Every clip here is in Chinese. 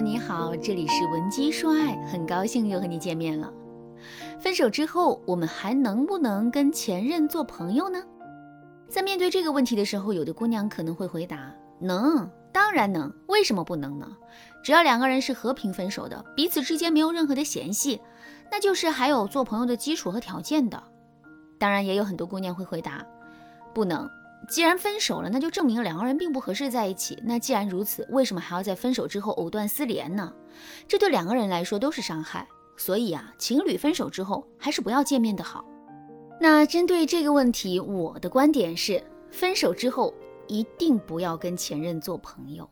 你好，这里是文姬说爱，很高兴又和你见面了。分手之后，我们还能不能跟前任做朋友呢？在面对这个问题的时候，有的姑娘可能会回答：能，当然能。为什么不能呢？只要两个人是和平分手的，彼此之间没有任何的嫌隙，那就是还有做朋友的基础和条件的。当然，也有很多姑娘会回答：不能。既然分手了，那就证明两个人并不合适在一起。那既然如此，为什么还要在分手之后藕断丝连呢？这对两个人来说都是伤害。所以啊，情侣分手之后还是不要见面的好。那针对这个问题，我的观点是，分手之后一定不要跟前任做朋友。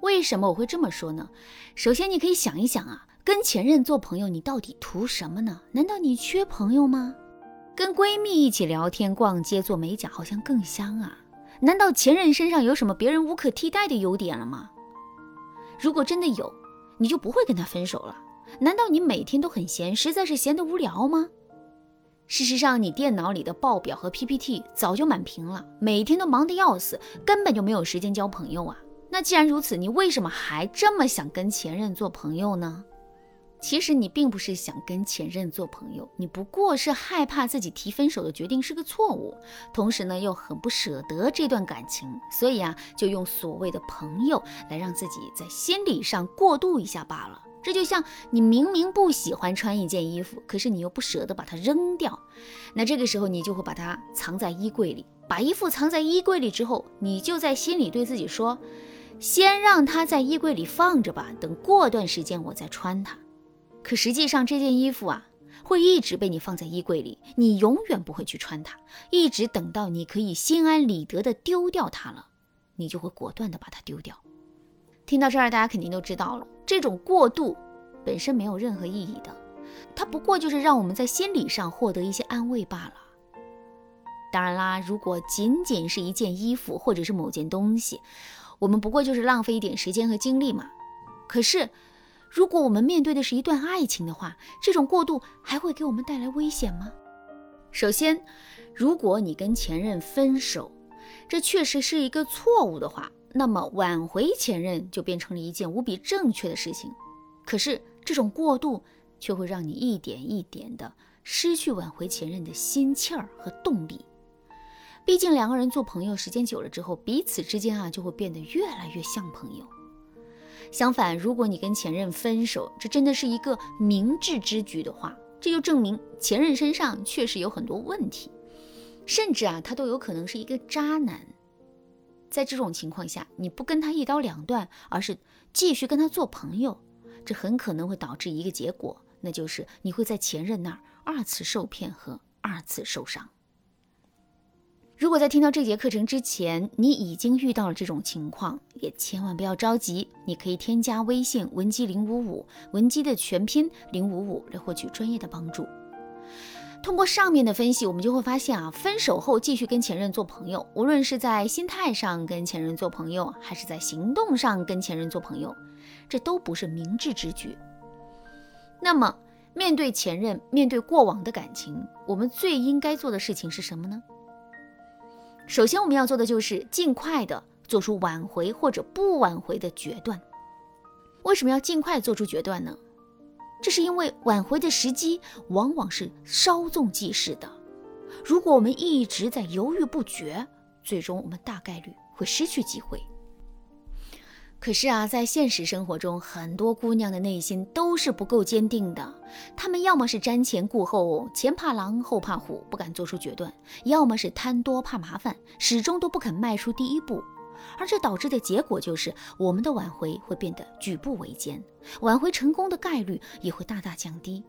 为什么我会这么说呢？首先，你可以想一想啊，跟前任做朋友，你到底图什么呢？难道你缺朋友吗？跟闺蜜一起聊天、逛街、做美甲，好像更香啊！难道前任身上有什么别人无可替代的优点了吗？如果真的有，你就不会跟他分手了。难道你每天都很闲，实在是闲得无聊吗？事实上，你电脑里的报表和 PPT 早就满屏了，每天都忙得要死，根本就没有时间交朋友啊！那既然如此，你为什么还这么想跟前任做朋友呢？其实你并不是想跟前任做朋友，你不过是害怕自己提分手的决定是个错误，同时呢又很不舍得这段感情，所以啊就用所谓的朋友来让自己在心理上过渡一下罢了。这就像你明明不喜欢穿一件衣服，可是你又不舍得把它扔掉，那这个时候你就会把它藏在衣柜里。把衣服藏在衣柜里之后，你就在心里对自己说：先让它在衣柜里放着吧，等过段时间我再穿它。可实际上，这件衣服啊，会一直被你放在衣柜里，你永远不会去穿它，一直等到你可以心安理得的丢掉它了，你就会果断的把它丢掉。听到这儿，大家肯定都知道了，这种过渡本身没有任何意义的，它不过就是让我们在心理上获得一些安慰罢了。当然啦，如果仅仅是一件衣服或者是某件东西，我们不过就是浪费一点时间和精力嘛。可是。如果我们面对的是一段爱情的话，这种过渡还会给我们带来危险吗？首先，如果你跟前任分手，这确实是一个错误的话，那么挽回前任就变成了一件无比正确的事情。可是，这种过渡却会让你一点一点的失去挽回前任的心气儿和动力。毕竟，两个人做朋友时间久了之后，彼此之间啊就会变得越来越像朋友。相反，如果你跟前任分手，这真的是一个明智之举的话，这就证明前任身上确实有很多问题，甚至啊，他都有可能是一个渣男。在这种情况下，你不跟他一刀两断，而是继续跟他做朋友，这很可能会导致一个结果，那就是你会在前任那儿二次受骗和二次受伤。如果在听到这节课程之前，你已经遇到了这种情况，也千万不要着急。你可以添加微信文姬零五五，文姬的全拼零五五，来获取专业的帮助。通过上面的分析，我们就会发现啊，分手后继续跟前任做朋友，无论是在心态上跟前任做朋友，还是在行动上跟前任做朋友，这都不是明智之举。那么，面对前任，面对过往的感情，我们最应该做的事情是什么呢？首先，我们要做的就是尽快的做出挽回或者不挽回的决断。为什么要尽快做出决断呢？这是因为挽回的时机往往是稍纵即逝的。如果我们一直在犹豫不决，最终我们大概率会失去机会。可是啊，在现实生活中，很多姑娘的内心都是不够坚定的。她们要么是瞻前顾后，前怕狼后怕虎，不敢做出决断；要么是贪多怕麻烦，始终都不肯迈出第一步。而这导致的结果就是，我们的挽回会变得举步维艰，挽回成功的概率也会大大降低。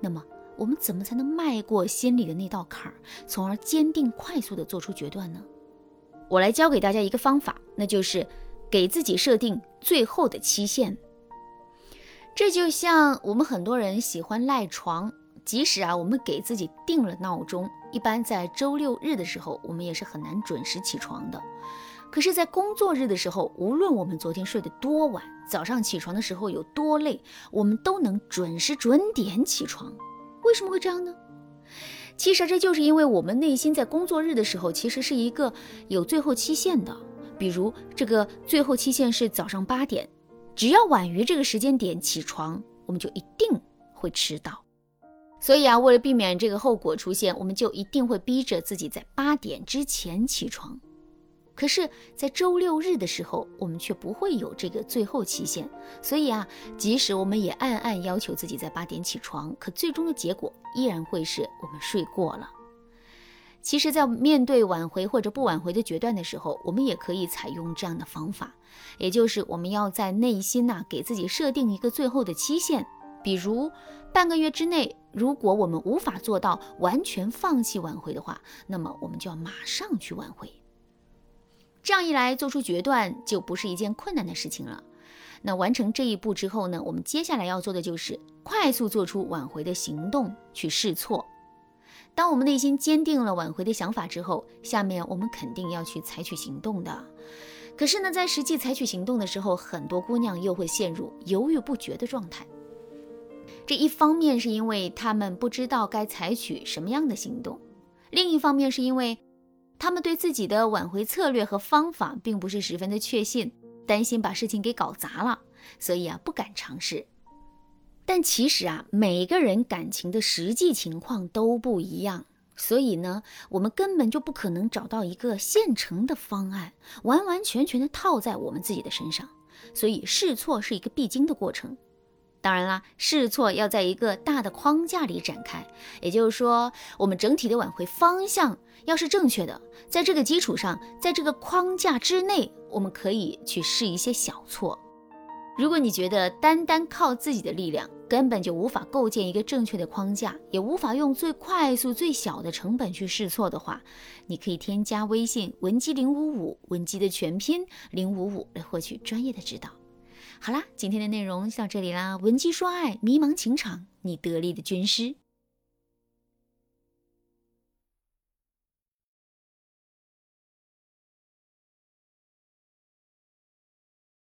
那么，我们怎么才能迈过心里的那道坎儿，从而坚定快速地做出决断呢？我来教给大家一个方法，那就是。给自己设定最后的期限，这就像我们很多人喜欢赖床，即使啊我们给自己定了闹钟，一般在周六日的时候，我们也是很难准时起床的。可是，在工作日的时候，无论我们昨天睡得多晚，早上起床的时候有多累，我们都能准时准点起床。为什么会这样呢？其实这就是因为我们内心在工作日的时候，其实是一个有最后期限的。比如这个最后期限是早上八点，只要晚于这个时间点起床，我们就一定会迟到。所以啊，为了避免这个后果出现，我们就一定会逼着自己在八点之前起床。可是，在周六日的时候，我们却不会有这个最后期限。所以啊，即使我们也暗暗要求自己在八点起床，可最终的结果依然会是我们睡过了。其实，在面对挽回或者不挽回的决断的时候，我们也可以采用这样的方法，也就是我们要在内心呐给自己设定一个最后的期限，比如半个月之内，如果我们无法做到完全放弃挽回的话，那么我们就要马上去挽回。这样一来，做出决断就不是一件困难的事情了。那完成这一步之后呢，我们接下来要做的就是快速做出挽回的行动，去试错。当我们内心坚定了挽回的想法之后，下面我们肯定要去采取行动的。可是呢，在实际采取行动的时候，很多姑娘又会陷入犹豫不决的状态。这一方面是因为她们不知道该采取什么样的行动，另一方面是因为。他们对自己的挽回策略和方法并不是十分的确信，担心把事情给搞砸了，所以啊不敢尝试。但其实啊每个人感情的实际情况都不一样，所以呢我们根本就不可能找到一个现成的方案，完完全全的套在我们自己的身上。所以试错是一个必经的过程。当然啦，试错要在一个大的框架里展开，也就是说，我们整体的挽回方向要是正确的，在这个基础上，在这个框架之内，我们可以去试一些小错。如果你觉得单单靠自己的力量根本就无法构建一个正确的框架，也无法用最快速、最小的成本去试错的话，你可以添加微信文姬零五五，文姬的全拼零五五来获取专业的指导。好啦，今天的内容就到这里啦。文姬说爱，迷茫情场，你得力的军师。